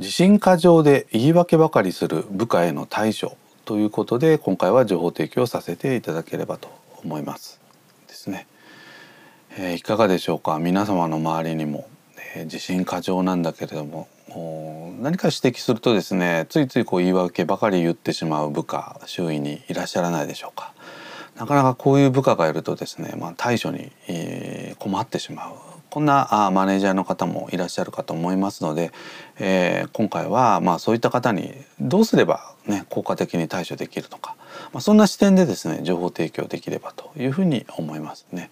自信過剰で言い訳ばかりする部下への対処ということで今回は情報提供させていただければと思いますですね、えー、いかがでしょうか？皆様の周りにも、えー、自信過剰なんだけれども何か指摘するとですねついついこう言い訳ばかり言ってしまう部下周囲にいらっしゃらないでしょうか？なかなかこういう部下がいるとですね、まあ、対処に、えー、困ってしまう。こんなあマネージャーの方もいらっしゃるかと思いますので、えー、今回はまあそういった方にどうすれば、ね、効果的に対処できるのか、まあ、そんな視点でですね情報提供できればというふうに思いますね。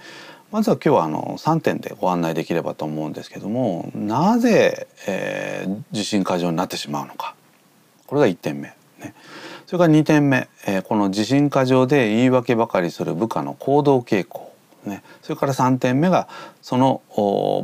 まずは今日はあの3点でご案内できればと思うんですけどもなぜ、えー、受信過剰になってしまうのかこれが1点目。ね、それから2点目、えー、この自信過剰で言い訳ばかりする部下の行動傾向ね、それから3点目がその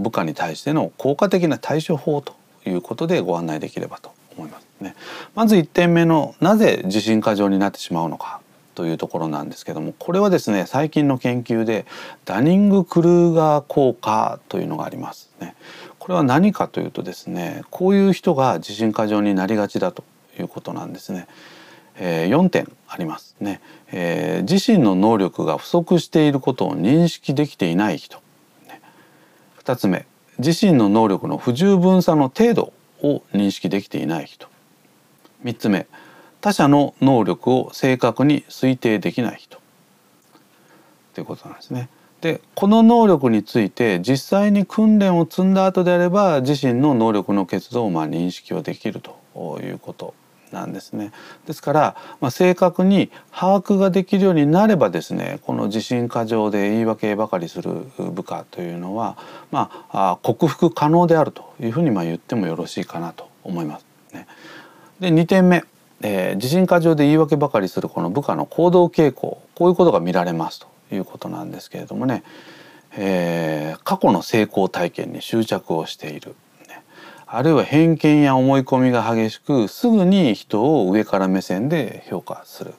部下に対しての効果的な対処法ということでご案内できればと思いますね。まず1点目のなぜ自信過剰になってしまうのかというところなんですけどもこれはですね最近の研究でダニング・クルーガー効果というのがありますね。これは何かというとですねこういう人が自信過剰になりがちだということなんですね。えー、4点ありますね、えー、自身の能力が不足していることを認識できていない人、ね、2つ目。自身の能力の不十分さの程度を認識できていない人。3つ目。他者の能力を正確に推定できない人。ということなんですね。でこの能力について実際に訓練を積んだ後であれば自身の能力の欠如をまあ認識をできるということ。なんですね。ですから、まあ、正確に把握ができるようになればですねこの自信過剰で言い訳ばかりする部下というのは、まあ、克服可能であるというふうにまあ言ってもよろしいかなと思います。ね、で2点目、えー、自信過剰で言い訳ばかりするこの部下の行動傾向こういうことが見られますということなんですけれどもね、えー、過去の成功体験に執着をしているあるいは偏見や思い込みが激しくすぐに人を上から目線で評価する。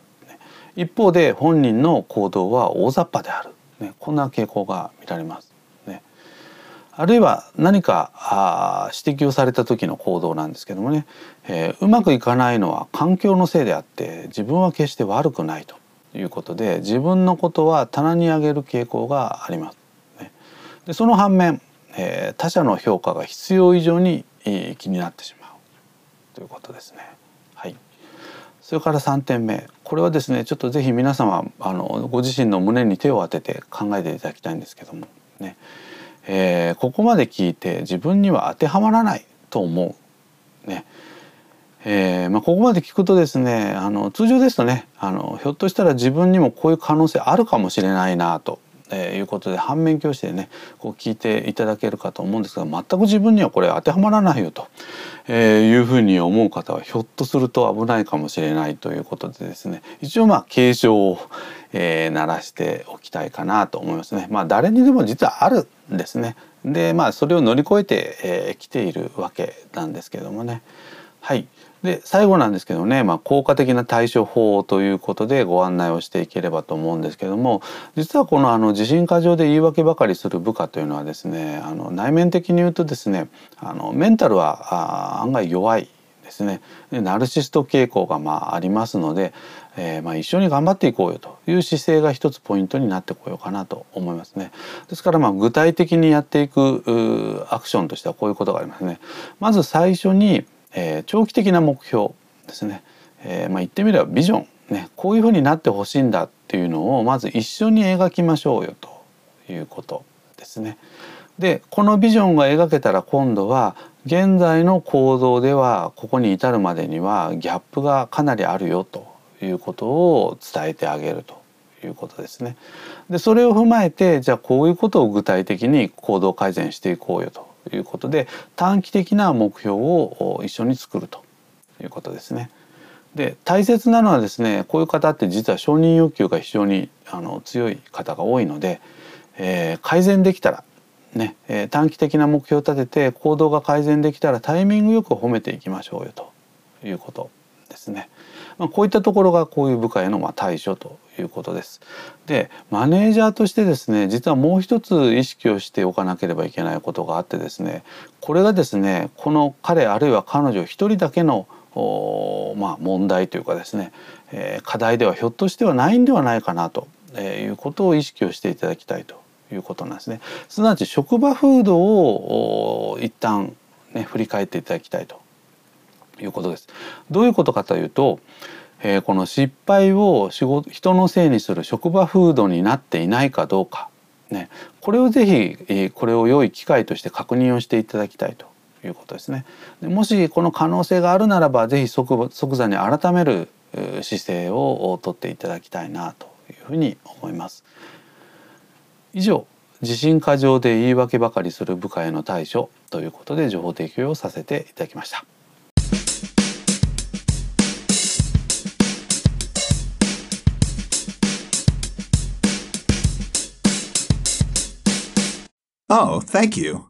一方で本人の行動は大雑把である、こんな傾向が見られます。あるいは何かあ指摘をされた時の行動なんですけどもね、えー、うまくいかないのは環境のせいであって自分は決して悪くないと。いうことで自分のことは棚に上げる傾向があります。でその反面、えー、他者の評価が必要以上に気になってしまう。ということですね。はい、それから3点目。これはですねちょっとぜひ皆様あのご自身の胸に手を当てて考えていただきたいんですけども。ね、えー、ここまで聞いて自分には当てはまらないと思う。ね。えーまあ、ここまで聞くとですねあの通常ですとねあのひょっとしたら自分にもこういう可能性あるかもしれないなとえ、いうことで反面教師でねこう聞いていただけるかと思うんですが全く自分にはこれ当てはまらないよと、え、いうふうに思う方はひょっとすると危ないかもしれないということでですね一応まあ警鐘を、え、鳴らしておきたいかなと思いますね。まあ、誰にでも実はあるんですね。でまあそれを乗り越えて、えー、来ているわけなんですけどもね。はいで最後なんですけどね、まあ、効果的な対処法ということでご案内をしていければと思うんですけども実はこのあの自信過剰で言い訳ばかりする部下というのはですねあの内面的に言うとですねあのメンタルは案外弱いですねでナルシスト傾向がまあありますので、えー、まあ一緒に頑張っていこうよという姿勢が一つポイントになってこようかなと思いますね。ですからまあ具体的にやっていくアクションとしてはこういうことがありますね。まず最初にえー、長期的な目標ですね、えー、まあ、言ってみればビジョンねこういうふうになってほしいんだっていうのをまず一緒に描きましょうよということですね。でこのビジョンが描けたら今度は現在の行動ではここに至るまでにはギャップがかなりあるよということを伝えてあげるということですね。でそれを踏まえてじゃあこういうことを具体的に行動改善していこうよということで短期的な目標を一緒に作るということですね。で大切なのはですねこういう方って実は承認欲求が非常にあの強い方が多いので、えー、改善できたらね、えー、短期的な目標を立てて行動が改善できたらタイミングよく褒めていきましょうよということですね。まあ、こういったところがこういう部下へのまあ対処ということです。でマネージャーとしてですね実はもう一つ意識をしておかなければいけないことがあってですねこれがですねこの彼あるいは彼女一人だけのまあ、問題というかですね、えー、課題ではひょっとしてはないんではないかなということを意識をしていただきたいということなんですね。すなわち職場風土を一旦ね振り返っていただきたいということです。どういうことかというと、えー、この失敗を仕事人のせいにする職場風土になっていないかどうか、ね、これをぜひ、えー、これを良い機会として確認をしていただきたいということですね。でもしこの可能性があるならばぜひ即即座に改める姿勢をとっていただきたいなというふうに思います。以上自信過剰で言い訳ばかりする部下への対処ということで情報提供をさせていただきました。Oh, thank you.